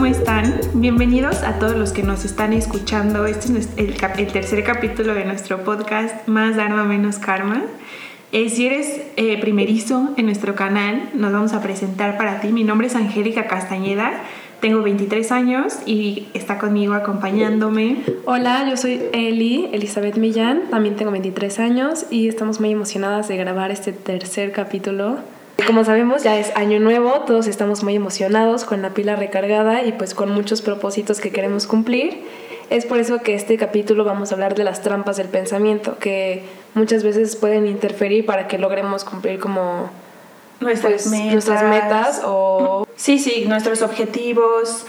¿cómo están? Bienvenidos a todos los que nos están escuchando. Este es el, tercer capítulo de nuestro podcast Más Dharma Menos Karma. Eh, si eres eh, primerizo en nuestro canal, nos vamos a presentar para ti. Mi nombre es Angélica Castañeda, tengo 23 años y está conmigo acompañándome. Hola, yo soy Eli, Elizabeth Millán, también tengo 23 años y estamos muy emocionadas de grabar este tercer capítulo como sabemos, ya es año nuevo, todos estamos muy emocionados con la pila recargada y pues con muchos propósitos que queremos cumplir. Es por eso que este capítulo vamos a hablar de las trampas del pensamiento, que muchas veces pueden interferir para que logremos cumplir como nuestras, pues, metas. nuestras metas o... Sí, sí, nuestros objetivos.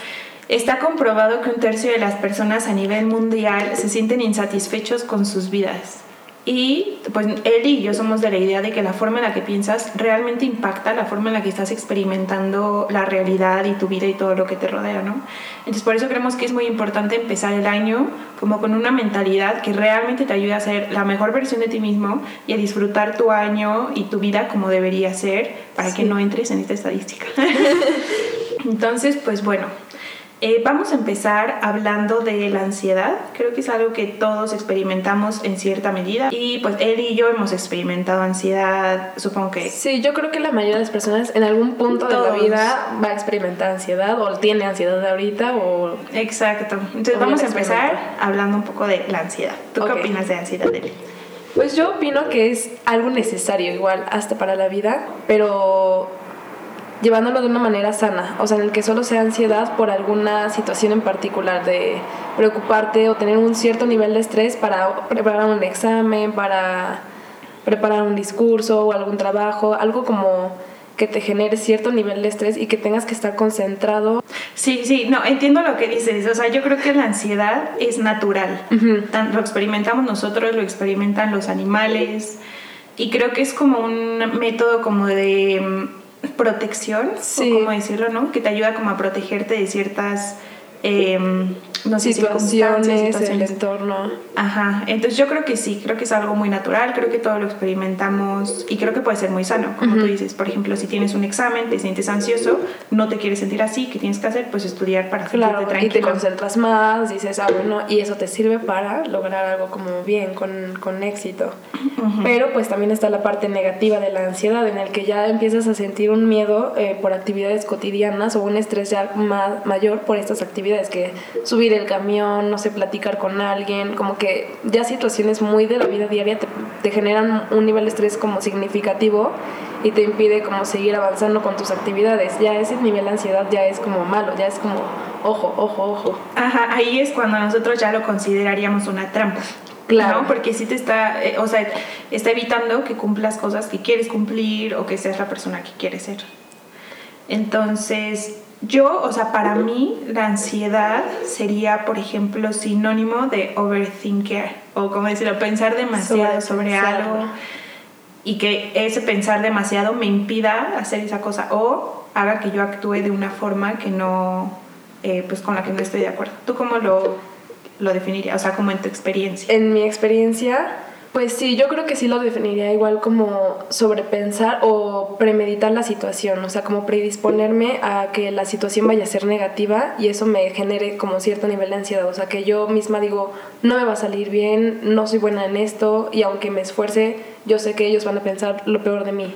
Está comprobado que un tercio de las personas a nivel mundial se sienten insatisfechos con sus vidas. Y pues él y yo somos de la idea de que la forma en la que piensas realmente impacta la forma en la que estás experimentando la realidad y tu vida y todo lo que te rodea, ¿no? Entonces por eso creemos que es muy importante empezar el año como con una mentalidad que realmente te ayude a ser la mejor versión de ti mismo y a disfrutar tu año y tu vida como debería ser para que no entres en esta estadística. Entonces, pues bueno, eh, vamos a empezar hablando de la ansiedad. Creo que es algo que todos experimentamos en cierta medida. Y pues él y yo hemos experimentado ansiedad, supongo que... Sí, yo creo que la mayoría de las personas en algún punto de la vida va a experimentar ansiedad o tiene ansiedad ahorita o... Exacto. Entonces vamos a empezar hablando un poco de la ansiedad. ¿Tú qué opinas de ansiedad, Eli? Pues yo opino que es algo necesario igual hasta para la vida, pero llevándolo de una manera sana, o sea, en el que solo sea ansiedad por alguna situación en particular, de preocuparte o tener un cierto nivel de estrés para preparar un examen, para preparar un discurso o algún trabajo, algo como que te genere cierto nivel de estrés y que tengas que estar concentrado. Sí, sí, no, entiendo lo que dices. O sea, yo creo que la ansiedad es natural. Lo experimentamos nosotros, lo experimentan los animales. Y creo que es como un método como de protección, sí. o como decirlo, ¿no? Que te ayuda como a protegerte de ciertas eh, no sé, situaciones, el entorno. Ajá, entonces yo creo que sí, creo que es algo muy natural, creo que todo lo experimentamos y creo que puede ser muy sano, como tú dices, por ejemplo, si tienes un examen, te sientes ansioso, no te quieres sentir así, ¿qué tienes que hacer? Pues estudiar para claro, sentirte tranquilo. Y te concentras más, dices, ah, bueno, y eso te sirve para lograr algo como bien, con, con éxito. Pero pues también está la parte negativa de la ansiedad, en el que ya empiezas a sentir un miedo eh, por actividades cotidianas o un estrés ya más, mayor por estas actividades que subir el camión, no sé, platicar con alguien, como que ya situaciones muy de la vida diaria te, generan un nivel de estrés como significativo y te impide como seguir avanzando con tus actividades. Ya ese nivel de ansiedad ya es como malo, ya es como ojo, ojo, ojo. Ajá, ahí es cuando nosotros ya lo consideraríamos una trampa. Claro. Porque sí te está, eh, o sea, está evitando que cumplas cosas que quieres cumplir o que seas la persona que quieres ser. Entonces, yo, o sea, para mí la ansiedad sería, por ejemplo, sinónimo de overthinker, o como decirlo, pensar demasiado sobre, algo y que ese pensar demasiado me impida hacer esa cosa o haga que yo actúe de una forma que no, eh, pues con la que no estoy de acuerdo. ¿Tú cómo lo, lo definirías? O sea, como en tu experiencia. En mi experiencia, pues sí, yo creo que sí lo definiría igual como sobrepensar o premeditar la situación, o sea, como predisponerme a que la situación vaya a ser negativa y eso me genere como cierto nivel de ansiedad, o sea, que yo misma digo, no me va a salir bien, no soy buena en esto y aunque me esfuerce, yo sé que ellos van a pensar lo peor de mí.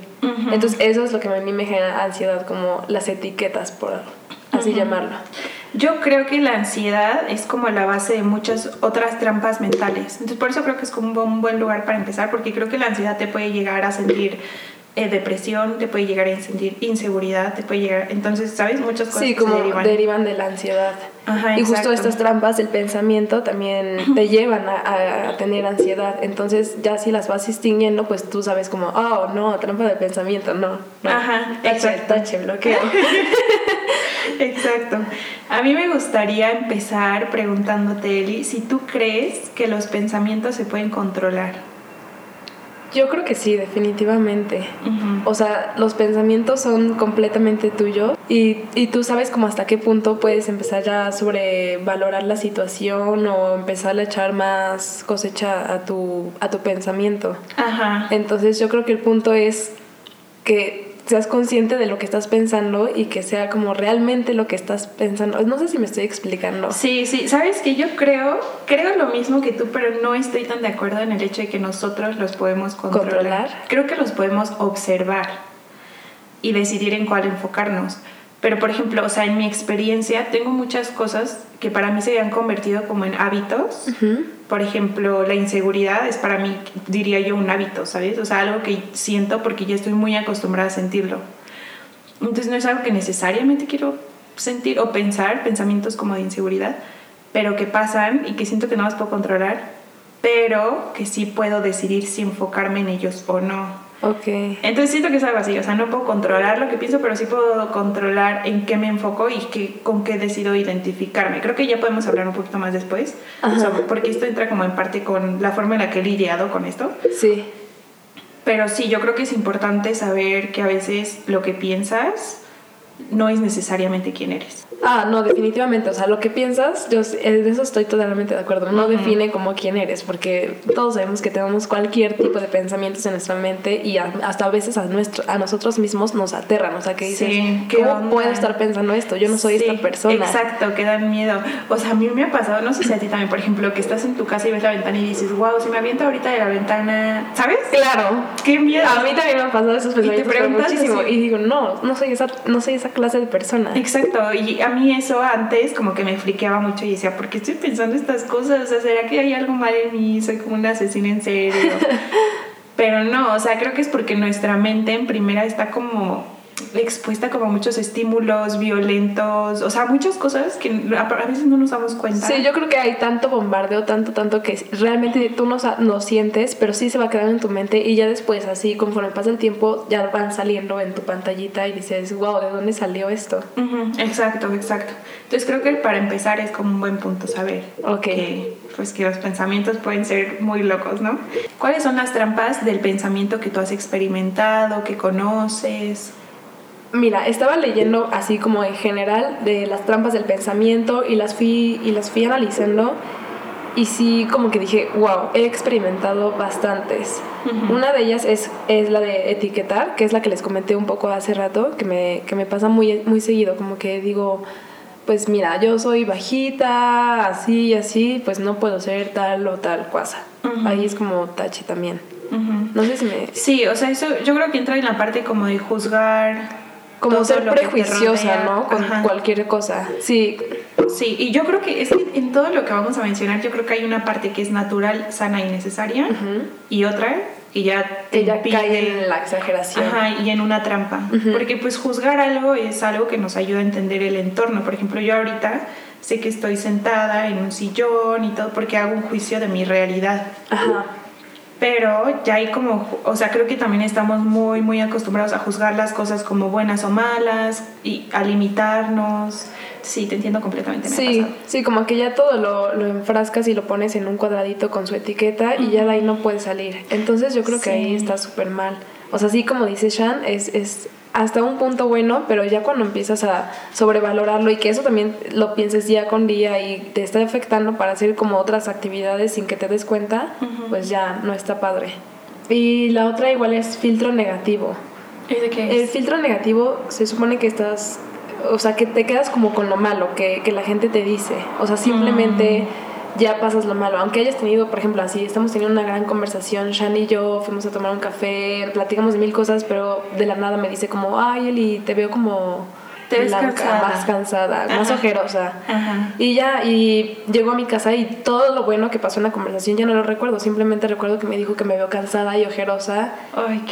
Entonces eso es lo que a mí me genera ansiedad, como las etiquetas, por así llamarlo. Yo creo que la ansiedad es como la base de muchas otras trampas mentales. Entonces, por eso creo que es como un buen lugar para empezar, porque creo que la ansiedad te puede llegar a sentir eh, depresión, te puede llegar a sentir inseguridad, te puede llegar. Entonces, ¿sabes? Muchas cosas sí, como derivan. de la ansiedad. Y justo estas trampas del pensamiento también te llevan a, tener ansiedad. Entonces, ya si las vas distinguiendo, pues tú sabes como, oh, no, trampa de pensamiento, no. Ajá, exacto. Tache, bloqueo. Exacto. A mí me gustaría empezar preguntándote, Eli, si tú crees que los pensamientos se pueden controlar. Yo creo que sí, definitivamente. O sea, los pensamientos son completamente tuyos y, y, tú sabes como hasta qué punto puedes empezar ya a sobrevalorar la situación o empezar a echar más cosecha a tu, a tu pensamiento. Ajá. Entonces yo creo que el punto es que seas consciente de lo que estás pensando y que sea como realmente lo que estás pensando. No sé si me estoy explicando. Sí, sí, sabes que yo creo, creo lo mismo que tú, pero no estoy tan de acuerdo en el hecho de que nosotros los podemos controlar. ¿Controlar? Creo que los podemos observar y decidir en cuál enfocarnos. Pero, por ejemplo, o sea, en mi experiencia tengo muchas cosas que para mí se han convertido como en hábitos. Por ejemplo, la inseguridad es para mí, diría yo, un hábito, ¿sabes? O sea, algo que siento porque ya estoy muy acostumbrada a sentirlo. Entonces no es algo que necesariamente quiero sentir o pensar, pensamientos como de inseguridad, pero que pasan y que siento que no las puedo controlar, pero que sí puedo decidir si enfocarme en ellos o no. Ok. Entonces siento que es algo así, o sea, no puedo controlar lo que pienso, pero sí puedo controlar en qué me enfoco y qué, con qué decido identificarme. Creo que ya podemos hablar un poquito más después, porque esto entra como en parte con la forma en la que he lidiado con esto. Sí. Pero sí, yo creo que es importante saber que a veces lo que piensas no es necesariamente quién eres. Ah, no, definitivamente. O sea, lo que piensas, yo eh, de eso estoy totalmente de acuerdo. No define como quién eres, porque todos sabemos que tenemos cualquier tipo de pensamientos en nuestra mente y hasta a veces a, nuestro, a nosotros mismos nos aterran. O sea, que dices, ¿cómo puedo estar pensando esto? Yo no soy esta persona. Exacto, que dan miedo. O sea, a mí me ha pasado, no sé si a ti también, por ejemplo, que estás en tu casa y ves la ventana y dices, wow, si me aviento ahorita de la ventana, ¿sabes? Claro. Qué miedo. A mí también me han pasado esos pensamientos y muchísimo. Y digo, no, no soy esa, no soy esa clase de persona. Exacto. Y a mí eso antes como que me friqueaba mucho y decía, ¿por qué estoy pensando estas cosas? O sea, ¿será que hay algo mal en mí? Soy como una asesina en serio. Pero no, o sea, creo que es porque nuestra mente en primera está como expuesta como a muchos estímulos violentos, o sea, muchas cosas que a veces no nos damos cuenta. Sí, yo creo que hay tanto bombardeo, tanto, tanto que realmente tú no, no sientes, pero sí se va quedando en tu mente y ya después, así, conforme pasa el tiempo, ya van saliendo en tu pantallita y dices, wow, ¿de dónde salió esto? Exacto, exacto. Entonces creo que para empezar es como un buen punto saber que, pues, que los pensamientos pueden ser muy locos, ¿no? ¿Cuáles son las trampas del pensamiento que tú has experimentado, que conoces? Mira, estaba leyendo así como en general de las trampas del pensamiento y las fui, y las fui analizando y sí como que dije, wow, he experimentado bastantes. Una de ellas es, es la de etiquetar, que es la que les comenté un poco hace rato, que me, que me pasa muy, muy seguido, como que digo, pues mira, yo soy bajita, así y así, pues no puedo ser tal o tal cosa. Ahí es como tache también. No sé si me... Sí, o sea, eso yo creo que entra en la parte como de juzgar como ser prejuiciosa, ¿no? Con cualquier cosa. Sí. Sí, y yo creo que es que en todo lo que vamos a mencionar, yo creo que hay una parte que es natural, sana y necesaria, y otra que ya te ya cae en la exageración. Ajá, y en una trampa. Porque pues juzgar algo es algo que nos ayuda a entender el entorno. Por ejemplo, yo ahorita sé que estoy sentada en un sillón y todo porque hago un juicio de mi realidad. Ajá pero ya hay como, o sea, creo que también estamos muy, muy acostumbrados a juzgar las cosas como buenas o malas y a limitarnos. Sí, te entiendo completamente. sí, sí, como que ya todo lo, lo, enfrascas y lo pones en un cuadradito con su etiqueta y ya de ahí no puedes salir. Entonces yo creo que ahí está súper mal. O sea, sí, como dice Shan, es, es hasta un punto bueno, pero ya cuando empiezas a sobrevalorarlo y que eso también lo pienses día con día y te está afectando para hacer como otras actividades sin que te des cuenta, pues ya no está padre. Y la otra igual es filtro negativo. ¿Y de qué es? El filtro negativo se supone que estás, o sea, que te quedas como con lo malo que, que la gente te dice. O sea, simplemente... Mm ya pasas lo malo. Aunque hayas tenido, por ejemplo, así, estamos teniendo una gran conversación, Shani y yo fuimos a tomar un café, platicamos de mil cosas, pero de la nada me dice como, ay, Eli, te veo como te ves cansada. más cansada, más ojerosa. Y ya, y llegó a mi casa y todo lo bueno que pasó en la conversación ya no lo recuerdo, simplemente recuerdo que me dijo que me veo cansada y ojerosa.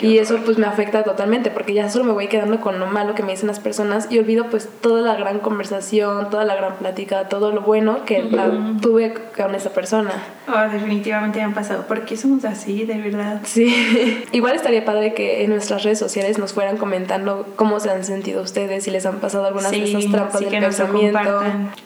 y eso pues me afecta totalmente, porque ya solo me voy quedando con lo malo que me dicen las personas y olvido pues toda la gran conversación, toda la gran plática, todo lo bueno que tuve con esa persona. Oh, definitivamente me han pasado. ¿Por qué somos así, de verdad? Sí. Igual estaría padre que en nuestras redes sociales nos fueran comentando cómo se han sentido ustedes, si les han pasado algunas de esas trampas del pensamiento.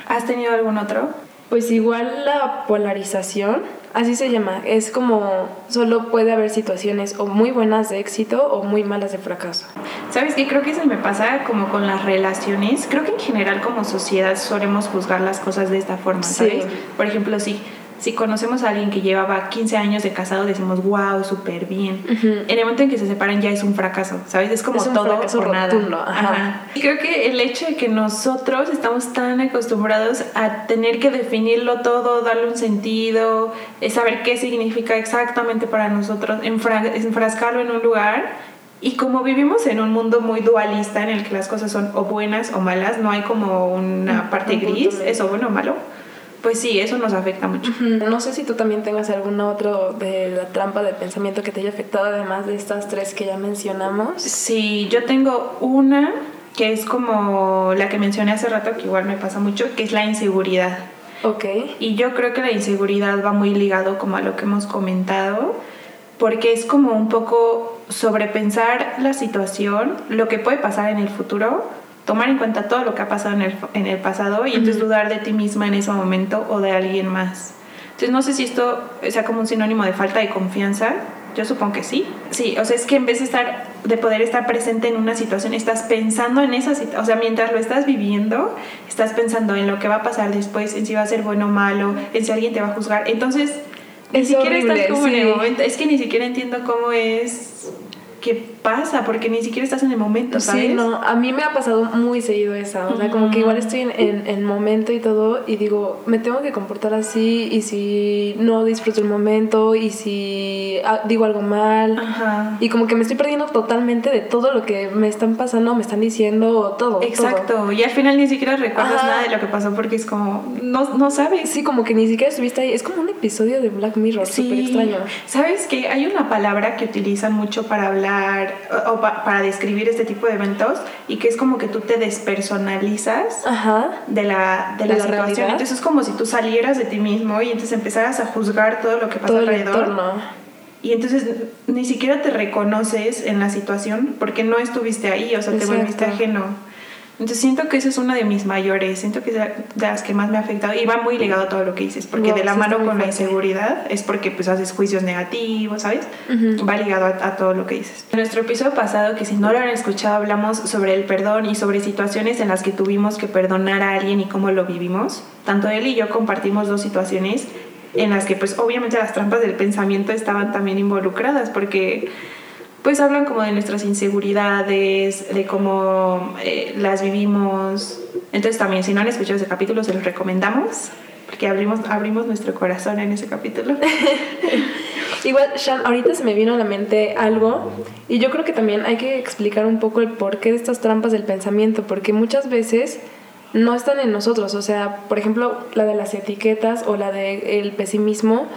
¿Has tenido algún otro? Pues igual la polarización, así se llama, es como solo puede haber situaciones o muy buenas de éxito o muy malas de fracaso. ¿Sabes qué? Creo que eso me pasa como con las relaciones. Creo que en general como sociedad solemos juzgar las cosas de esta forma, ¿sabes? Por ejemplo, sí si conocemos a alguien que llevaba 15 años de casado, decimos, wow, súper bien. En el momento en que se separan ya es un fracaso, ¿sabes? Es como todo por nada. Ajá. Y creo que el hecho de que nosotros estamos tan acostumbrados a tener que definirlo todo, darle un sentido, saber qué significa exactamente para nosotros, enfrascarlo en un lugar. Y como vivimos en un mundo muy dualista en el que las cosas son o buenas o malas, no hay como una parte gris, es o bueno o malo pues sí, eso nos afecta mucho. No sé si tú también tengas alguna otra de la trampa de pensamiento que te haya afectado, además de estas tres que ya mencionamos. Sí, yo tengo una que es como la que mencioné hace rato, que igual me pasa mucho, que es la inseguridad. Ok. Y yo creo que la inseguridad va muy ligado como a lo que hemos comentado, porque es como un poco sobrepensar la situación, lo que puede pasar en el futuro tomar en cuenta todo lo que ha pasado en el, en el pasado y entonces dudar de ti misma en ese momento o de alguien más. Entonces no sé si esto sea como un sinónimo de falta de confianza. Yo supongo que sí. Sí, o sea, es que en vez de estar de poder estar presente en una situación, estás pensando en esa situación, o sea, mientras lo estás viviendo, estás pensando en lo que va a pasar después, en si va a ser bueno o malo, en si alguien te va a juzgar. Entonces, ni siquiera estás como en el momento, es que ni siquiera entiendo cómo es qué pasa, porque ni siquiera estás en el momento, ¿sabes? Sí, no, a mí me ha pasado muy seguido esa, o sea, como que igual estoy en, el momento y todo, y digo, me tengo que comportar así, y si no disfruto el momento, y si ah, digo algo mal, y como que me estoy perdiendo totalmente de todo lo que me están pasando, me están diciendo, todo. Exacto, y al final ni siquiera recuerdas nada de lo que pasó, porque es como, no, no sabes. Sí, como que ni siquiera estuviste ahí, es como un episodio de Black Mirror, súper extraño. ¿Sabes que Hay una palabra que utilizan mucho para hablar o para describir este tipo de eventos y que es como que tú te despersonalizas de la, de, la, situación. Entonces es como si tú salieras de ti mismo y entonces empezaras a juzgar todo lo que pasa alrededor. Y entonces ni siquiera te reconoces en la situación porque no estuviste ahí, o sea, te volviste ajeno. Entonces siento que esa es una de mis mayores, siento que es de las que más me ha afectado y va muy ligado a todo lo que dices, porque de la mano con la inseguridad es porque pues haces juicios negativos, ¿sabes? Va ligado a, todo lo que dices. En nuestro episodio pasado, que si no lo han escuchado, hablamos sobre el perdón y sobre situaciones en las que tuvimos que perdonar a alguien y cómo lo vivimos. Tanto él y yo compartimos dos situaciones en las que pues obviamente las trampas del pensamiento estaban también involucradas, porque pues hablan como de nuestras inseguridades, de cómo eh, las vivimos. Entonces también, si no han escuchado ese capítulo, se los recomendamos, porque abrimos, abrimos nuestro corazón en ese capítulo. Igual, Shan, ahorita se me vino a la mente algo, y yo creo que también hay que explicar un poco el porqué de estas trampas del pensamiento, porque muchas veces no están en nosotros. O sea, por ejemplo, la de las etiquetas o la del pesimismo,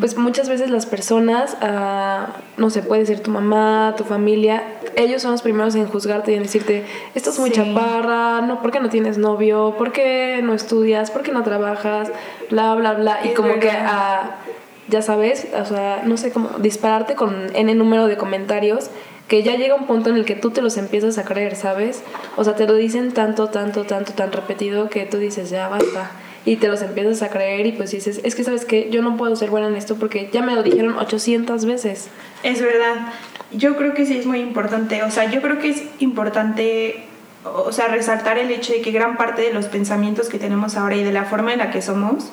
pues muchas veces las personas, uh, no sé, puede ser tu mamá, tu familia, ellos son los primeros en juzgarte y en decirte, esto es muy chaparra, no, ¿por qué no tienes novio? ¿Por qué no estudias? ¿Por qué no trabajas? Bla, bla, bla. y como que a, ya sabes, o sea, no sé, cómo dispararte con N número de comentarios que ya llega un punto en el que tú te los empiezas a creer, ¿sabes? O sea, te lo dicen tanto, tanto, tanto, tan repetido que tú dices, ya basta. Y te los empiezas a creer y pues dices, es que sabes que yo no puedo ser buena en esto porque ya me lo dijeron 800 veces. Es verdad. Yo creo que sí es muy importante. O sea, yo creo que es importante, o sea, resaltar el hecho de que gran parte de los pensamientos que tenemos ahora y de la forma en la que somos,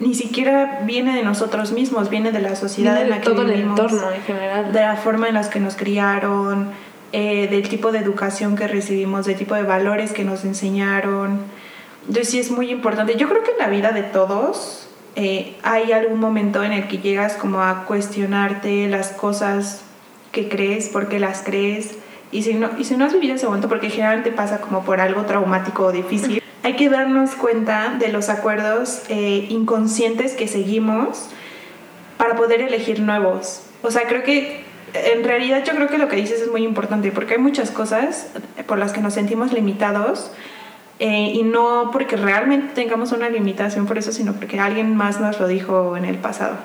ni siquiera viene de nosotros mismos, viene de la sociedad en la que todo el entorno en general. De la forma en la que nos criaron, eh, del tipo de educación que recibimos, del tipo de valores que nos enseñaron. Entonces sí es muy importante. Yo creo que en la vida de todos eh, hay algún momento en el que llegas como a cuestionarte las cosas que crees, por qué las crees. Y si, no, y si no has vivido ese momento, porque generalmente pasa como por algo traumático o difícil, hay que darnos cuenta de los acuerdos eh, inconscientes que seguimos para poder elegir nuevos. O sea, creo que en realidad yo creo que lo que dices es muy importante porque hay muchas cosas por las que nos sentimos limitados eh, y no porque realmente tengamos una limitación por eso, sino porque alguien más nos lo dijo en el pasado.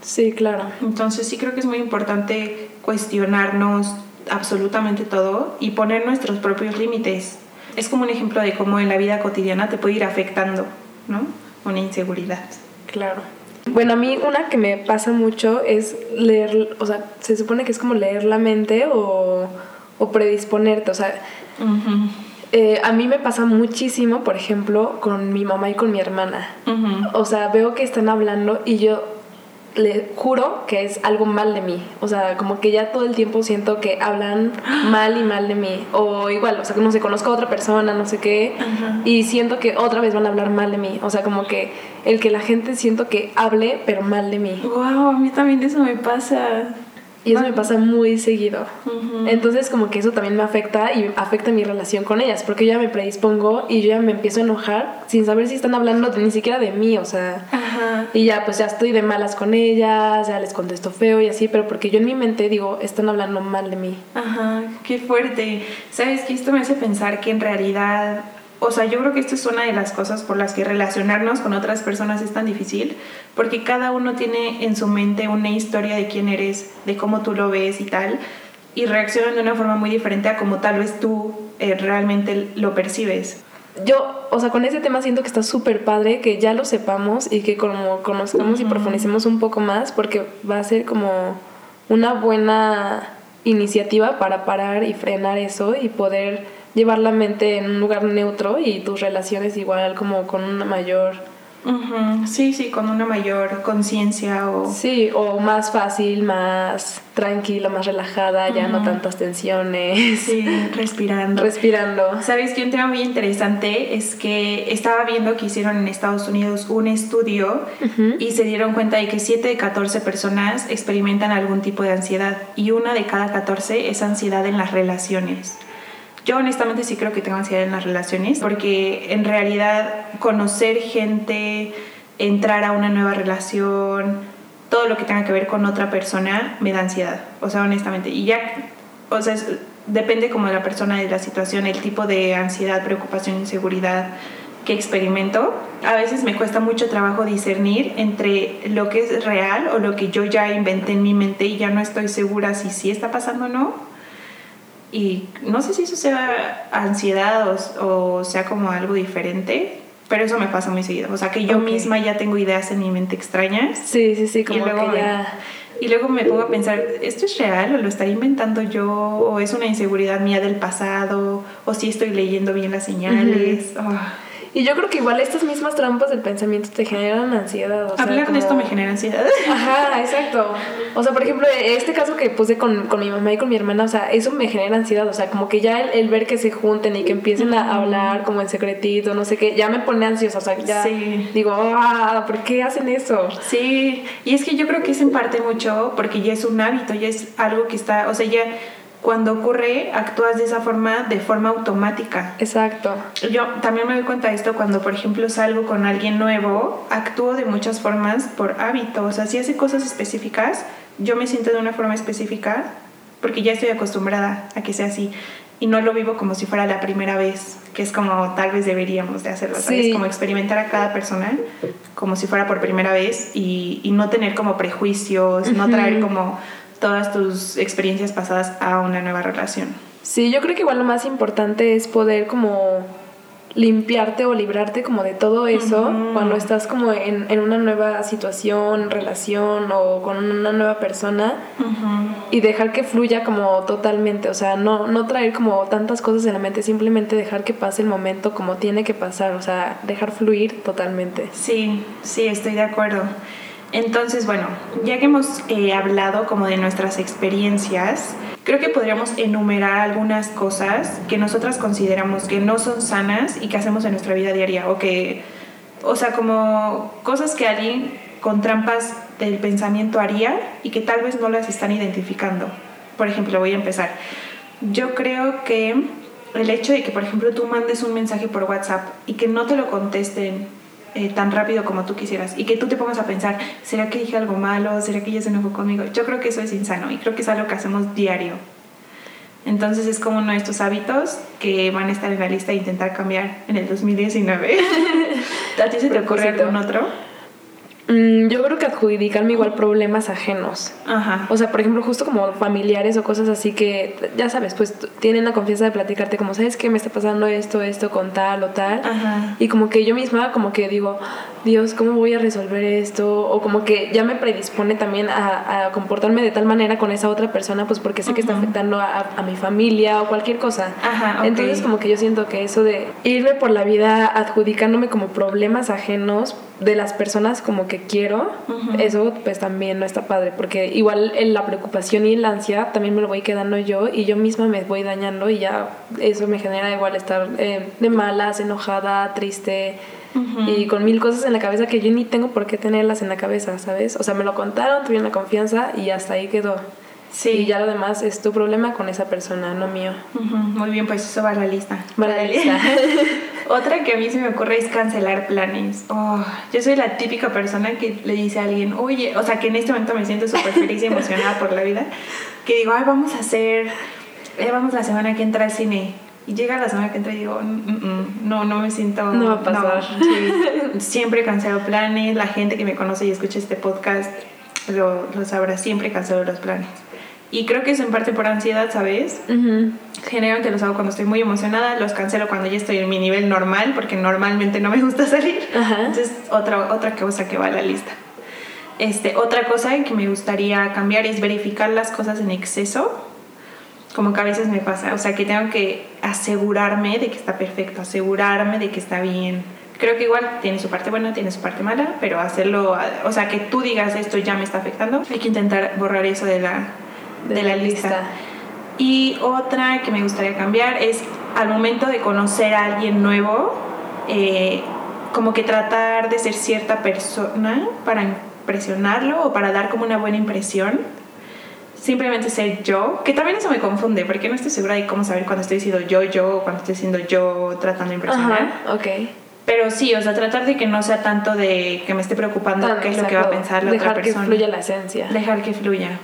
Sí, claro. Entonces sí creo que es muy importante cuestionarnos absolutamente todo y poner nuestros propios límites es como un ejemplo de cómo en la vida cotidiana te puede ir afectando, ¿no? Una inseguridad. Claro. Bueno, a mí una que me pasa mucho es leer, o sea, se supone que es como leer la mente o, o predisponerte, o sea, Eh, a mí me pasa muchísimo, por ejemplo, con mi mamá y con mi hermana. O sea, veo que están hablando y yo le juro que es algo mal de mí. O sea, como que ya todo el tiempo siento que hablan mal y mal de mí. O igual, o sea, que no sé, conozco a otra persona, no sé qué. Y siento que otra vez van a hablar mal de mí. O sea, como que el que la gente siento que hable, pero mal de mí. Wow, a mí también eso me pasa. Y eso me pasa muy seguido. Entonces como que eso también me afecta y afecta mi relación con ellas, porque yo ya me predispongo y yo ya me empiezo a enojar sin saber si están hablando ni siquiera de mí, o sea, y ya pues ya estoy de malas con ellas, ya les contesto feo y así, pero porque yo en mi mente digo, están hablando mal de mí. Ajá, qué fuerte. ¿Sabes que esto me hace pensar que en realidad o sea, yo creo que esto es una de las cosas por las que relacionarnos con otras personas es tan difícil, porque cada uno tiene en su mente una historia de quién eres, de cómo tú lo ves y tal, y reaccionan de una forma muy diferente a como tal vez tú eh, realmente lo percibes. Yo, o sea, con ese tema siento que está súper padre que ya lo sepamos y que como conozcamos y profundicemos un poco más, porque va a ser como una buena iniciativa para parar y frenar eso y poder llevar la mente en un lugar neutro y tus relaciones igual como con una mayor Sí, sí, con una mayor conciencia o... Sí, o más fácil, más tranquila, más relajada, ya no tantas tensiones. Sí, respirando. Respirando. Sabes que un tema muy interesante es que estaba viendo que hicieron en Estados Unidos un estudio y se dieron cuenta de que 7 de 14 personas experimentan algún tipo de ansiedad y una de cada 14 es ansiedad en las relaciones. Yo honestamente sí creo que tengo ansiedad en las relaciones porque en realidad conocer gente, entrar a una nueva relación, todo lo que tenga que ver con otra persona me da ansiedad. O sea, honestamente. Y ya, o sea, depende como de la persona, de la situación, el tipo de ansiedad, preocupación, inseguridad que experimento. A veces me cuesta mucho trabajo discernir entre lo que es real o lo que yo ya inventé en mi mente y ya no estoy segura si sí está pasando o no y no sé si eso sea ansiedad o, sea como algo diferente, pero eso me pasa muy seguido. O sea, que yo misma ya tengo ideas en mi mente extrañas. Sí, sí, sí, como que ya... y luego me pongo a pensar, ¿esto es real o lo estaré inventando yo? ¿O es una inseguridad mía del pasado? ¿O si estoy leyendo bien las señales? Y yo creo que igual estas mismas trampas del pensamiento te generan ansiedad. O Hablar de esto me genera ansiedad. Ajá, exacto. O sea, por ejemplo, este caso que puse con, con, mi mamá y con mi hermana, o sea, eso me genera ansiedad. O sea, como que ya el, ver que se junten y que empiecen a hablar como en secretito, no sé qué, ya me pone ansiosa. O sea, ya digo, ah, ¿por qué hacen eso? Sí, y es que yo creo que es en parte mucho porque ya es un hábito, ya es algo que está, o sea, ya cuando ocurre, actúas de esa forma, de forma automática. Exacto. Yo también me doy cuenta de esto cuando, por ejemplo, salgo con alguien nuevo, actúo de muchas formas por hábito. O sea, si hace cosas específicas, yo me siento de una forma específica porque ya estoy acostumbrada a que sea así. Y no lo vivo como si fuera la primera vez, que es como tal vez deberíamos de hacerlo, ¿sabes? Como experimentar a cada persona como si fuera por primera vez y, y no tener como prejuicios, no traer como todas tus experiencias pasadas a una nueva relación. Sí, yo creo que igual lo más importante es poder como limpiarte o librarte como de todo eso cuando estás como en, en, una nueva situación, relación o con una nueva persona y dejar que fluya como totalmente, o sea, no, no traer como tantas cosas en la mente, simplemente dejar que pase el momento como tiene que pasar, o sea, dejar fluir totalmente. Sí, sí, estoy de acuerdo. Entonces, bueno, ya que hemos eh, hablado como de nuestras experiencias, creo que podríamos enumerar algunas cosas que nosotras consideramos que no son sanas y que hacemos en nuestra vida diaria o que, o sea, como cosas que alguien con trampas del pensamiento haría y que tal vez no las están identificando. Por ejemplo, voy a empezar. Yo creo que el hecho de que, por ejemplo, tú mandes un mensaje por WhatsApp y que no te lo contesten eh, tan rápido como tú quisieras y que tú te pongas a pensar, ¿será que dije algo malo? ¿Será que ella se enojó conmigo? Yo creo que eso es insano y creo que es algo que hacemos diario. Entonces es como uno de estos hábitos que van a estar en la lista de intentar cambiar en el 2019. ¿A ti se te ocurre algún otro? Mm, yo creo que adjudicarme igual problemas ajenos. Ajá. O sea, por ejemplo, justo como familiares o cosas así que, ya sabes, pues tienen la confianza de platicarte como, ¿sabes qué? Me está pasando esto, esto con tal o tal. Ajá. Y como que yo misma como que digo, Dios, ¿cómo voy a resolver esto? O como que ya me predispone también a, comportarme de tal manera con esa otra persona, pues porque sé que está afectando a, mi familia o cualquier cosa. Ajá, Entonces como que yo siento que eso de irme por la vida adjudicándome como problemas ajenos de las personas como que quiero, eso pues también no está padre, porque igual la preocupación y la ansiedad también me lo voy quedando yo y yo misma me voy dañando y ya eso me genera igual estar eh, de malas, enojada, triste y con mil cosas en la cabeza que yo ni tengo por qué tenerlas en la cabeza, ¿sabes? O sea, me lo contaron, tuvieron la confianza y hasta ahí quedó. Sí. Y ya lo demás es tu problema con esa persona, no mío. Muy bien, pues eso va a la lista. Va a la lista. Otra que a mí se me ocurre es cancelar planes. Oh, yo soy la típica persona que le dice a alguien, oye, o sea, que en este momento me siento súper feliz y emocionada por la vida, que digo, ay, vamos a hacer, eh, vamos la semana que entra al cine. Y llega la semana que entra y digo, mm, mm, mm, no, no me siento... No va a pasar. Siempre cancelo planes. La gente que me conoce y escucha este podcast lo, lo sabrá. Siempre cancelo los planes. Y creo que es en parte por ansiedad, ¿sabes? Generalmente los hago cuando estoy muy emocionada, los cancelo cuando ya estoy en mi nivel normal, porque normalmente no me gusta salir. Entonces, otra, otra cosa que va a la lista. Este, otra cosa que me gustaría cambiar es verificar las cosas en exceso, como que a veces me pasa. O sea, que tengo que asegurarme de que está perfecto, asegurarme de que está bien. Creo que igual tiene su parte buena, tiene su parte mala, pero hacerlo, o sea, que tú digas esto ya me está afectando, hay que intentar borrar eso de la, de, la, lista. Y otra que me gustaría cambiar es al momento de conocer a alguien nuevo, eh, como que tratar de ser cierta persona para impresionarlo o para dar como una buena impresión. Simplemente ser yo, que también eso me confunde, porque no estoy segura de cómo saber cuando estoy diciendo yo, yo, o cuando estoy diciendo yo tratando de impresionar. ok. Pero sí, o sea, tratar de que no sea tanto de que me esté preocupando qué es lo que va a pensar la otra persona. Dejar que fluya la esencia. Dejar que fluya.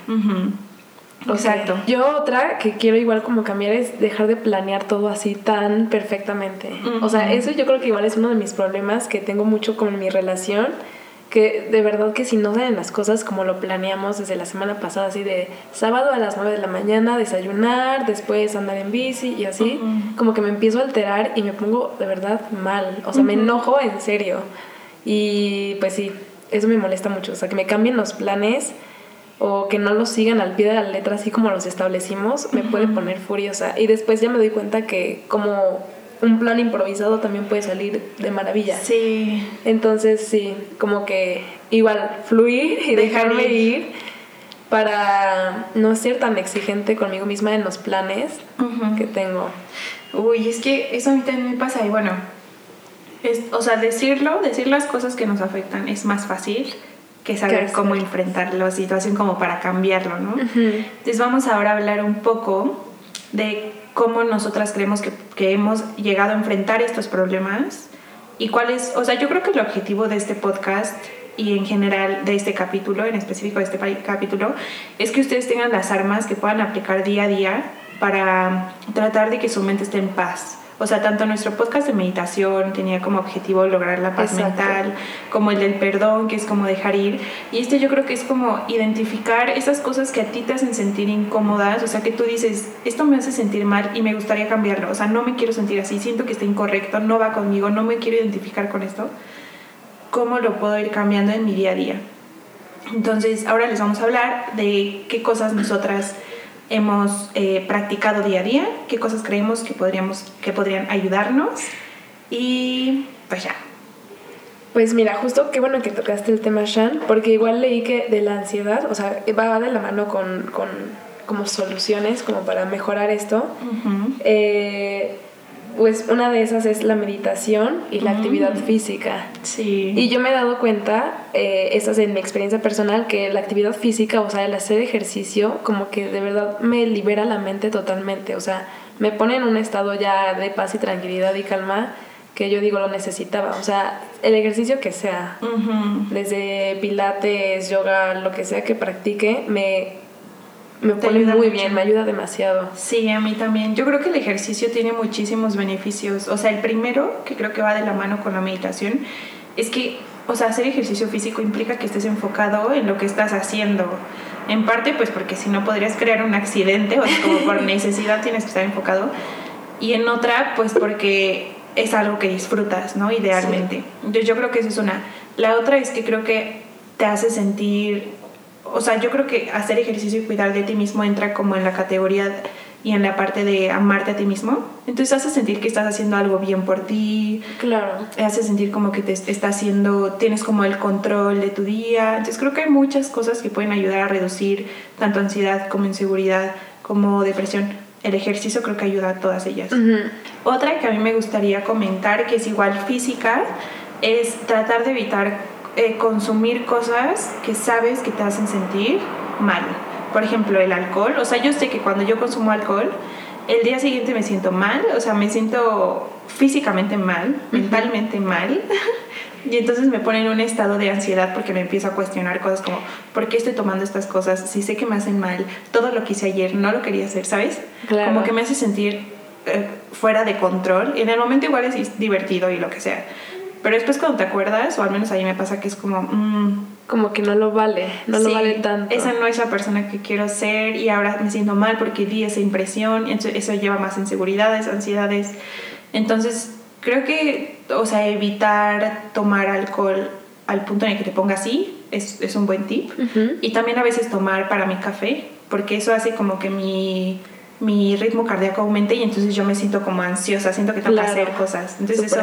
Exacto. Yo otra que quiero igual como cambiar es dejar de planear todo así tan perfectamente. O sea, eso yo creo que igual es uno de mis problemas que tengo mucho con mi relación, que de verdad que si no salen las cosas como lo planeamos desde la semana pasada, así de sábado a las 9 de la mañana desayunar, después andar en bici y así, como que me empiezo a alterar y me pongo de verdad mal. O sea, me enojo en serio. Y pues sí, eso me molesta mucho. O sea, que me cambien los planes o que no los sigan al pie de la letra así como los establecimos, me puede poner furiosa. Y después ya me doy cuenta que como un plan improvisado también puede salir de maravilla. Sí. Entonces sí, como que igual fluir y dejarme ir para no ser tan exigente conmigo misma en los planes que tengo. Uy, es que eso a mí también me pasa y bueno, es, o sea, decirlo, decir las cosas que nos afectan es más fácil que saber cómo enfrentar la situación como para cambiarlo, ¿no? Entonces vamos ahora a hablar un poco de cómo nosotras creemos que, que, hemos llegado a enfrentar estos problemas y cuál es, o sea, yo creo que el objetivo de este podcast y en general de este capítulo, en específico de este capítulo, es que ustedes tengan las armas que puedan aplicar día a día para tratar de que su mente esté en paz o sea, tanto nuestro podcast de meditación tenía como objetivo lograr la paz mental, como el del perdón, que es como dejar ir. Y este yo creo que es como identificar esas cosas que a ti te hacen sentir incómodas, o sea, que tú dices, esto me hace sentir mal y me gustaría cambiarlo, o sea, no me quiero sentir así, siento que está incorrecto, no va conmigo, no me quiero identificar con esto. ¿Cómo lo puedo ir cambiando en mi día a día? Entonces, ahora les vamos a hablar de qué cosas nosotras hemos eh, practicado día a día, qué cosas creemos que, podríamos, que podrían ayudarnos. Y pues ya. Pues mira, justo qué bueno que tocaste el tema Shan, porque igual leí que de la ansiedad, o sea, va de la mano con, con como soluciones como para mejorar esto pues una de esas es la meditación y la actividad física. Sí. Y yo me he dado cuenta, eh, esta es en mi experiencia personal, que la actividad física, o sea, el hacer ejercicio, como que de verdad me libera la mente totalmente. O sea, me pone en un estado ya de paz y tranquilidad y calma que yo digo lo necesitaba. O sea, el ejercicio que sea, desde pilates, yoga, lo que sea que practique, me me pone muy bien, me ayuda demasiado. Sí, a mí también. Yo creo que el ejercicio tiene muchísimos beneficios. O sea, el primero, que creo que va de la mano con la meditación, es que o sea, hacer ejercicio físico implica que estés enfocado en lo que estás haciendo. En parte, pues porque si no podrías crear un accidente, o sea, como por necesidad tienes que estar enfocado. Y en otra, pues porque es algo que disfrutas, ¿no? Idealmente. Yo, yo creo que esa es una. La otra es que creo que te hace sentir, o sea, yo creo que hacer ejercicio y cuidar de ti mismo entra como en la categoría y en la parte de amarte a ti mismo. Entonces hace sentir que estás haciendo algo bien por ti. Claro. Hace sentir como que te está haciendo, tienes como el control de tu día. Entonces creo que hay muchas cosas que pueden ayudar a reducir tanto ansiedad como inseguridad como depresión. El ejercicio creo que ayuda a todas ellas. Otra que a mí me gustaría comentar, que es igual física, es tratar de evitar eh, consumir cosas que sabes que te hacen sentir mal por ejemplo, el alcohol. O sea, yo sé que cuando yo consumo alcohol, el día siguiente me siento mal, o sea, me siento físicamente mal, mentalmente mal. y entonces me pone en un estado de ansiedad porque me empiezo a cuestionar cosas como, ¿por qué estoy tomando estas cosas? Si sé que me hacen mal, todo lo que hice ayer no lo quería hacer, ¿sabes? Como que me hace sentir eh, fuera de control. Y en el momento igual es divertido y lo que sea. Pero después cuando te acuerdas, o al menos a mí me pasa que es como... Mm, como que no lo vale, no lo vale tanto. Esa no es la persona que quiero ser y ahora me siento mal porque di esa impresión, eso lleva más inseguridades, ansiedades. Entonces, creo que, o sea, evitar tomar alcohol al punto en el que te ponga así es, es un buen tip. Y también a veces tomar para mi café, porque eso hace como que mi mi ritmo cardíaco aumente y entonces yo me siento como ansiosa, siento que tengo que hacer cosas. Entonces eso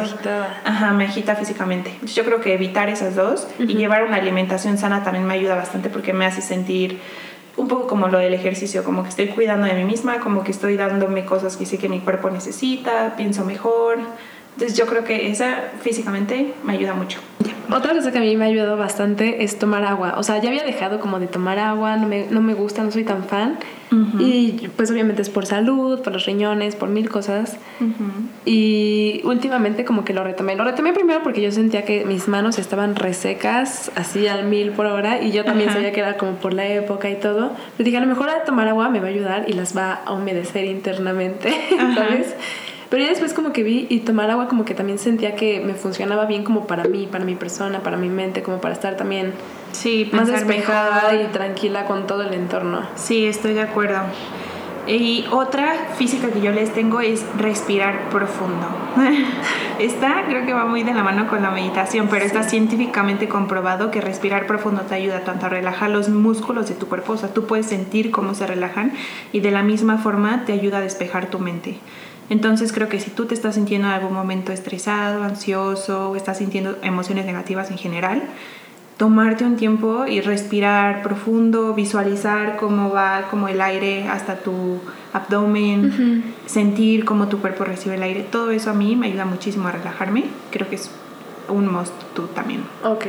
Ajá, me agita físicamente. yo creo que evitar esas dos y llevar una alimentación sana también me ayuda bastante porque me hace sentir un poco como lo del ejercicio, como que estoy cuidando de mí misma, como que estoy dándome cosas que sé que mi cuerpo necesita, pienso mejor. Entonces yo creo que esa físicamente me ayuda mucho. Otra cosa que a mí me ha ayudado bastante es tomar agua. O sea, ya había dejado como de tomar agua, no me, no me gusta, no soy tan fan. Y pues obviamente es por salud, por los riñones, por mil cosas. Y últimamente como que lo retomé. Lo retomé primero porque yo sentía que mis manos estaban resecas, así al mil por hora. Y yo también sabía que era como por la época y todo. Pero dije, a lo mejor a tomar agua me va a ayudar y las va a humedecer internamente, ¿sabes? Pero ya después como que vi y tomar agua como que también sentía que me funcionaba bien como para mí, para mi persona, para mi mente, como para estar también sí, más despejada y tranquila con todo el entorno. Sí, estoy de acuerdo. Y otra física que yo les tengo es respirar profundo. Esta creo que va muy de la mano con la meditación, pero está científicamente comprobado que respirar profundo te ayuda tanto a relajar los músculos de tu cuerpo, o sea, tú puedes sentir cómo se relajan y de la misma forma te ayuda a despejar tu mente. Entonces creo que si tú te estás sintiendo en algún momento estresado, ansioso o estás sintiendo emociones negativas en general, tomarte un tiempo y respirar profundo, visualizar cómo va como el aire hasta tu abdomen, sentir cómo tu cuerpo recibe el aire, todo eso a mí me ayuda muchísimo a relajarme. Creo que es un must tú también. Ok.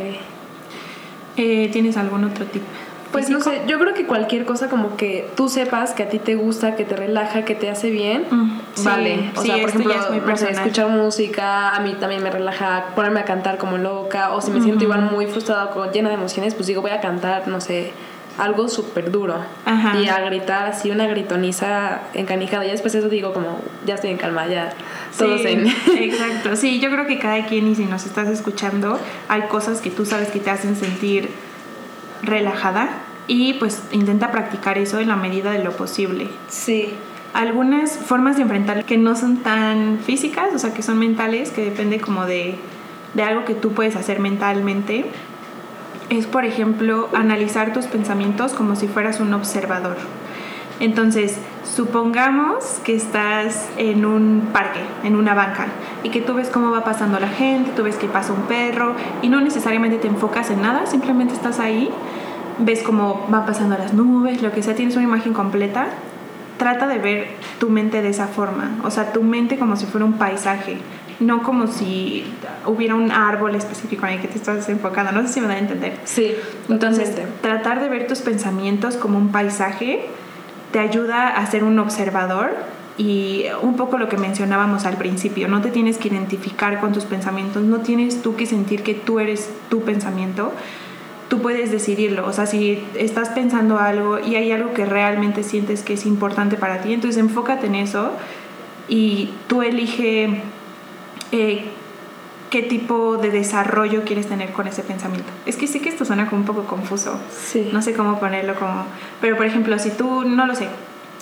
Eh, ¿Tienes algún otro tip? Pues no sé, yo creo que cualquier cosa como que tú sepas que a ti te gusta, que te relaja, que te hace bien, mm, vale. O sea, por ejemplo, escuchar música, a mí también me relaja, ponerme a cantar como loca, o si me siento igual muy frustrada, como llena de emociones, pues digo, voy a cantar, no sé, algo súper duro y a gritar así una gritoniza encanijada y después eso digo como ya estoy en calma ya todos en exacto. Sí yo creo que cada quien y si nos estás escuchando hay cosas que tú sabes que te hacen sentir relajada y pues intenta practicar eso en la medida de lo posible. Sí. Algunas formas de enfrentar que no son tan físicas, o sea, que son mentales, que depende como de, de algo que tú puedes hacer mentalmente, es por ejemplo analizar tus pensamientos como si fueras un observador. Entonces, supongamos que estás en un parque, en una banca, y que tú ves cómo va pasando la gente, tú ves que pasa un perro, y no necesariamente te enfocas en nada, simplemente estás ahí, ves cómo van pasando las nubes, lo que sea, tienes una imagen completa. Trata de ver tu mente de esa forma, o sea, tu mente como si fuera un paisaje, no como si hubiera un árbol específico en el que te estás enfocando. No sé si me da a entender. Sí. Entonces, tratar de ver tus pensamientos como un paisaje te ayuda a ser un observador y un poco lo que mencionábamos al principio, no te tienes que identificar con tus pensamientos, no tienes tú que sentir que tú eres tu pensamiento, tú puedes decidirlo, o sea, si estás pensando algo y hay algo que realmente sientes que es importante para ti, entonces enfócate en eso y tú elige eh, qué tipo de desarrollo quieres tener con ese pensamiento. Es que sí que esto suena como un poco confuso. Sí. No sé cómo ponerlo como... Pero por ejemplo, si tú, no lo sé,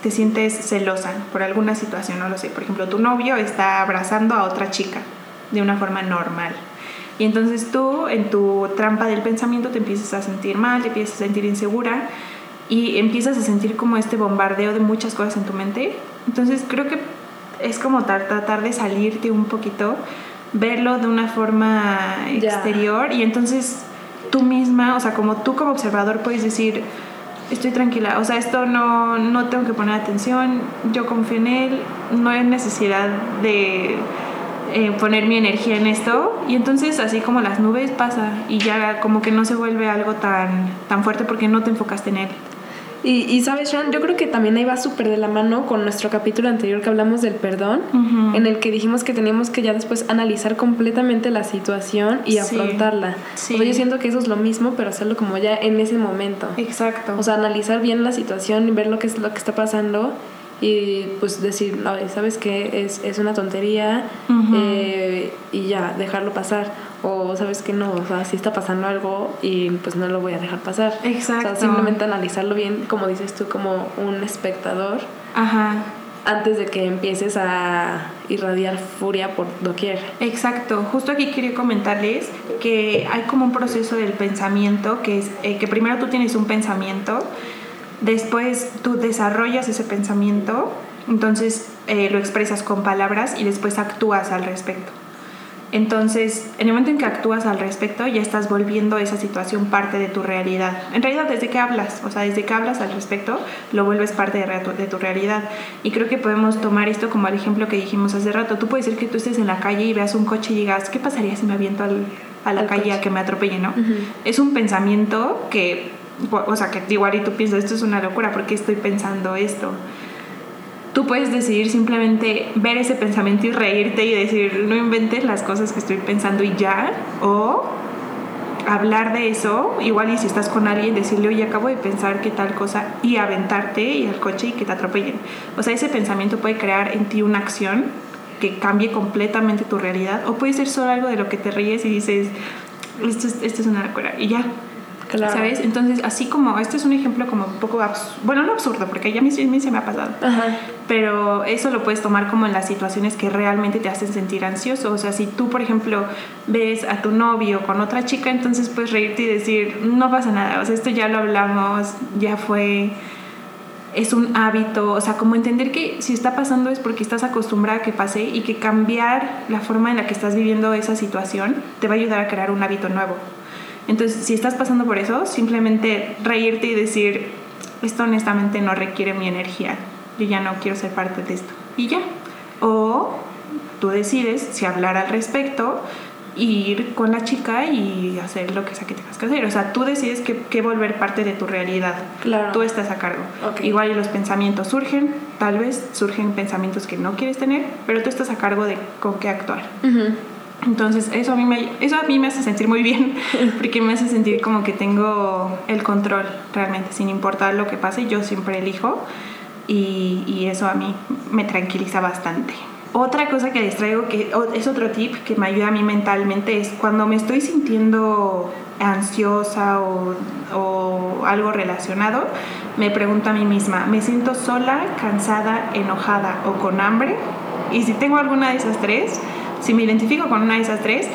te sientes celosa por alguna situación, no lo sé. Por ejemplo, tu novio está abrazando a otra chica de una forma normal. Y entonces tú, en tu trampa del pensamiento, te empiezas a sentir mal, te empiezas a sentir insegura y empiezas a sentir como este bombardeo de muchas cosas en tu mente. Entonces creo que es como tratar de salirte un poquito verlo de una forma exterior y entonces tú misma, o sea, como tú como observador puedes decir, estoy tranquila, o sea, esto no, no tengo que poner atención, yo confío en él, no hay necesidad de eh, poner mi energía en esto y entonces así como las nubes pasa y ya como que no se vuelve algo tan, tan fuerte porque no te enfocaste en él. Y, sabes, Sean, yo creo que también ahí va súper de la mano con nuestro capítulo anterior que hablamos del perdón, en el que dijimos que teníamos que ya después analizar completamente la situación y afrontarla. Sí. yo siento que eso es lo mismo, pero hacerlo como ya en ese momento. Exacto. O sea, analizar bien la situación y ver lo que es lo que está pasando y pues decir, ¿sabes qué? Es, es una tontería eh, y ya, dejarlo pasar. O sabes que no, o sea, si está pasando algo y pues no lo voy a dejar pasar. Exacto. O sea, simplemente analizarlo bien, como dices tú, como un espectador. Ajá. Antes de que empieces a irradiar furia por doquier. Exacto. Justo aquí quería comentarles que hay como un proceso del pensamiento que es eh, que primero tú tienes un pensamiento Después tú desarrollas ese pensamiento, entonces eh, lo expresas con palabras y después actúas al respecto. Entonces, en el momento en que actúas al respecto, ya estás volviendo esa situación parte de tu realidad. En realidad, desde que hablas, o sea, desde que hablas al respecto, lo vuelves parte de, de tu realidad. Y creo que podemos tomar esto como el ejemplo que dijimos hace rato. Tú puedes decir que tú estés en la calle y veas un coche y digas, ¿qué pasaría si me aviento a la calle a que me atropelle, no? Es un pensamiento que o sea, que igual y tú piensas, esto es una locura, ¿por qué estoy pensando esto? Tú puedes decidir simplemente ver ese pensamiento y reírte y decir, no inventes las cosas que estoy pensando y ya, o hablar de eso, igual y si estás con alguien, decirle, oye, acabo de pensar que tal cosa, y aventarte y al coche y que te atropellen. O sea, ese pensamiento puede crear en ti una acción que cambie completamente tu realidad, o puede ser solo algo de lo que te ríes y dices, esto es, esto es una locura, y ya, ¿Sabes? Entonces, así como, este es un ejemplo como un poco, bueno, no absurdo, porque ya a mí, se me ha pasado, pero eso lo puedes tomar como en las situaciones que realmente te hacen sentir ansioso. O sea, si tú, por ejemplo, ves a tu novio con otra chica, entonces puedes reírte y decir, no pasa nada, o sea, esto ya lo hablamos, ya fue es un hábito, o sea, como entender que si está pasando es porque estás acostumbrada a que pase y que cambiar la forma en la que estás viviendo esa situación te va a ayudar a crear un hábito nuevo. Entonces, si estás pasando por eso, simplemente reírte y decir, esto honestamente no requiere mi energía, yo ya no quiero ser parte de esto. Y ya. O tú decides si hablar al respecto, ir con la chica y hacer lo que sea que tengas que hacer. O sea, tú decides que, volver parte de tu realidad. Claro. Tú estás a cargo. Igual los pensamientos surgen, tal vez surgen pensamientos que no quieres tener, pero tú estás a cargo de con qué actuar. Entonces eso a, mí me, eso a mí me hace sentir muy bien, porque me hace sentir como que tengo el control realmente, sin importar lo que pase, yo siempre elijo y, y eso a mí me tranquiliza bastante. Otra cosa que les traigo, que es otro tip que me ayuda a mí mentalmente, es cuando me estoy sintiendo ansiosa o, o algo relacionado, me pregunto a mí misma, ¿me siento sola, cansada, enojada o con hambre? Y si tengo alguna de esas tres, si me identifico con una de esas tres,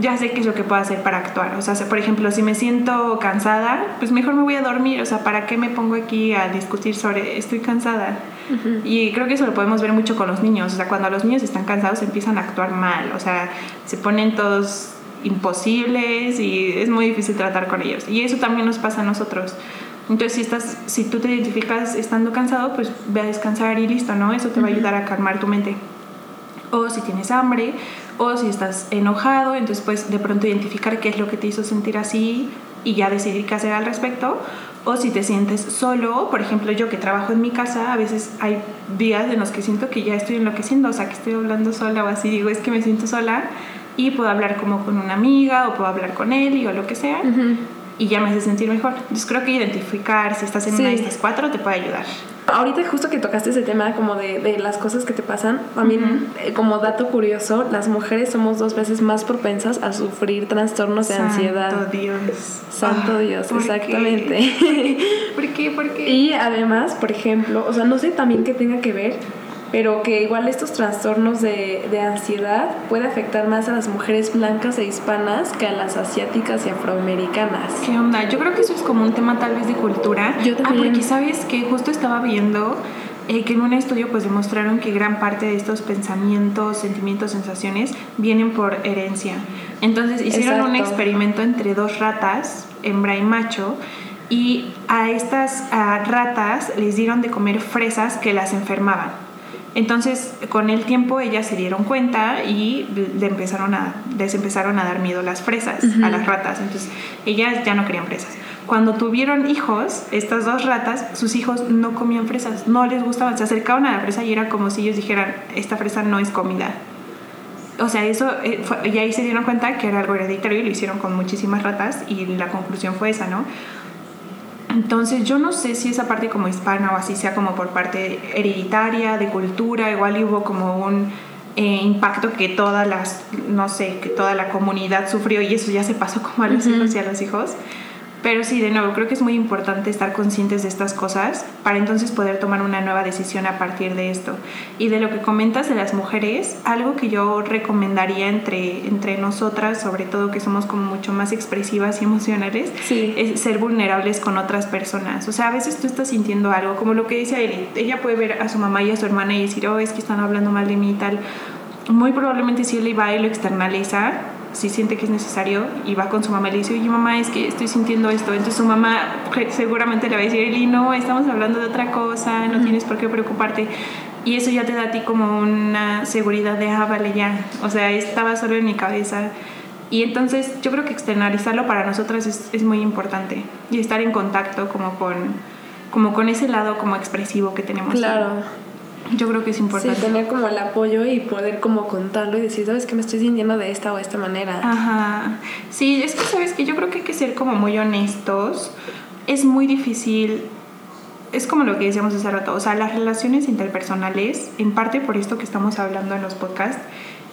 ya sé qué es lo que puedo hacer para actuar. O sea, por ejemplo, si me siento cansada, pues mejor me voy a dormir. O sea, ¿para qué me pongo aquí a discutir sobre estoy cansada? Y creo que eso lo podemos ver mucho con los niños. O sea, cuando los niños están cansados empiezan a actuar mal. O sea, se ponen todos imposibles y es muy difícil tratar con ellos. Y eso también nos pasa a nosotros. Entonces, si, estás, si tú te identificas estando cansado, pues ve a descansar y listo, ¿no? Eso te va a ayudar a calmar tu mente o si tienes hambre, o si estás enojado, entonces pues de pronto identificar qué es lo que te hizo sentir así y ya decidir qué hacer al respecto. O si te sientes solo, por ejemplo yo que trabajo en mi casa, a veces hay días en los que siento que ya estoy enloqueciendo, o sea que estoy hablando sola o así, digo es que me siento sola y puedo hablar como con una amiga o puedo hablar con él o lo que sea. Y ya me hace sentir mejor. Entonces creo que identificar si estás en una de estas cuatro te puede ayudar. Ahorita justo que tocaste ese tema como de, de las cosas que te pasan, también eh, como dato curioso, las mujeres somos dos veces más propensas a sufrir trastornos de ansiedad. Santo Dios. Santo Dios, exactamente. ¿Por qué? ¿Por qué? Y además, por ejemplo, o sea, no sé también qué tenga que ver, pero que igual estos trastornos de, de, ansiedad puede afectar más a las mujeres blancas e hispanas que a las asiáticas y afroamericanas. ¿Qué onda? Yo creo que eso es como un tema tal vez de cultura. Yo también. Ah, porque sabes que justo estaba viendo eh, que en un estudio pues demostraron que gran parte de estos pensamientos, sentimientos, sensaciones vienen por herencia. Entonces hicieron Exacto. un experimento entre dos ratas, hembra y macho, y a estas a ratas les dieron de comer fresas que las enfermaban. Entonces, con el tiempo ellas se dieron cuenta y le empezaron a, les empezaron a dar miedo las fresas a las ratas. Entonces, ellas ya no querían fresas. Cuando tuvieron hijos, estas dos ratas, sus hijos no comían fresas, no les gustaban, se acercaban a la fresa y era como si ellos dijeran, esta fresa no es comida. O sea, eso, eh, fue, y ahí se dieron cuenta que era algo hereditario y lo hicieron con muchísimas ratas y la conclusión fue esa, ¿no? Entonces yo no sé si esa parte como hispana o así sea como por parte hereditaria, de cultura, igual hubo como un eh, impacto que todas las, no sé, que toda la comunidad sufrió y eso ya se pasó como a los uh -huh. hijos y a los hijos. Pero sí, de nuevo, creo que es muy importante estar conscientes de estas cosas para entonces poder tomar una nueva decisión a partir de esto. Y de lo que comentas de las mujeres, algo que yo recomendaría entre, entre nosotras, sobre todo que somos como mucho más expresivas y emocionales, sí. es ser vulnerables con otras personas. O sea, a veces tú estás sintiendo algo, como lo que decía Eli, ella puede ver a su mamá y a su hermana y decir, oh, es que están hablando mal de mí y tal. Muy probablemente si él va y lo externaliza, si siente que es necesario y va con su mamá y le dice, oye mamá, es que estoy sintiendo esto. Entonces su mamá seguramente le va a decir, Eli, no, estamos hablando de otra cosa, no uh -huh. tienes por qué preocuparte. Y eso ya te da a ti como una seguridad de, ah, vale, ya. O sea, estaba solo en mi cabeza. Y entonces yo creo que externalizarlo para nosotras es, es muy importante. Y estar en contacto como con, como con ese lado como expresivo que tenemos. Claro. Yo creo que es importante. Sí, tener como el apoyo y poder como contarlo y decir, ¿sabes que me estoy sintiendo de esta o esta manera? Ajá. Sí, es que sabes que yo creo que hay que ser como muy honestos. Es muy difícil. Es como lo que decíamos hace rato. O sea, las relaciones interpersonales, en parte por esto que estamos hablando en los podcasts,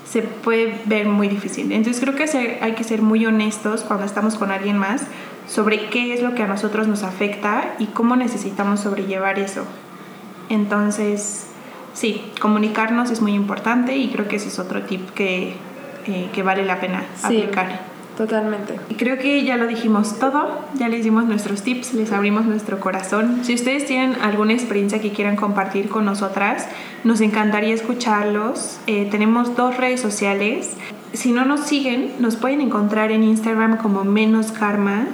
se puede ver muy difícil. Entonces creo que hay que ser muy honestos cuando estamos con alguien más sobre qué es lo que a nosotros nos afecta y cómo necesitamos sobrellevar eso. Entonces, sí, comunicarnos es muy importante y creo que ese es otro tip que, eh, que vale la pena sí, aplicar. Totalmente. Y creo que ya lo dijimos todo, ya les dimos nuestros tips, les abrimos nuestro corazón. Si ustedes tienen alguna experiencia que quieran compartir con nosotras, nos encantaría escucharlos. Eh, tenemos dos redes sociales. Si no nos siguen, nos pueden encontrar en Instagram como Menos Karma.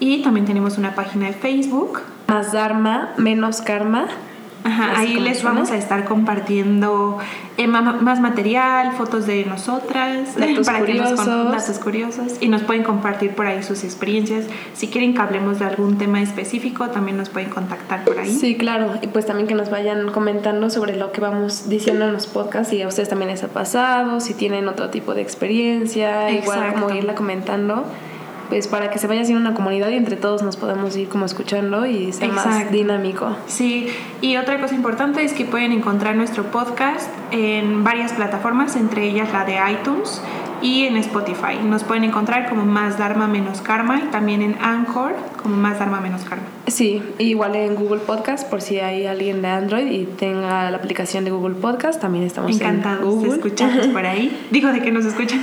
Y también tenemos una página de Facebook. Más Dharma, Menos Karma. Ajá, ahí les vamos a estar compartiendo eh, más material, fotos de nosotras, datos para curiosos. que nos datos curiosos y nos pueden compartir por ahí sus experiencias. Si quieren que hablemos de algún tema específico, también nos pueden contactar por ahí. Sí, claro, y pues también que nos vayan comentando sobre lo que vamos diciendo en los podcasts, si a ustedes también les ha pasado, si tienen otro tipo de experiencia, Exacto. igual como irla comentando pues para que se vaya haciendo una comunidad y entre todos nos podamos ir como escuchando y sea Exacto. más dinámico. Sí, y otra cosa importante es que pueden encontrar nuestro podcast en varias plataformas, entre ellas la de iTunes y en Spotify. Nos pueden encontrar como Más Dharma Menos Karma y también en Anchor como Más Dharma Menos Karma. Sí, igual en Google Podcast por si hay alguien de Android y tenga la aplicación de Google Podcast, también estamos Encantados en Google. de escucharnos por ahí. Digo de que nos escuchan.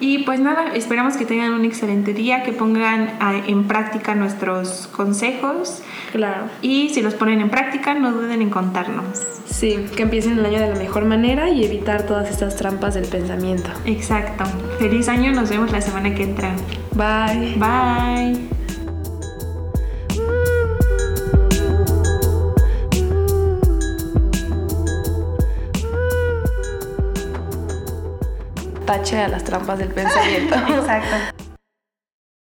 Y pues nada, esperamos que tengan un excelente día, que pongan a, en práctica nuestros consejos. Claro. Y si los ponen en práctica, no duden en contarnos. Sí, que empiecen el año de la mejor manera y evitar todas estas trampas del pensamiento. Exacto. Feliz año, nos vemos la semana que entra. Bye. Bye. Tache a las trampas del pensamiento. Exacto.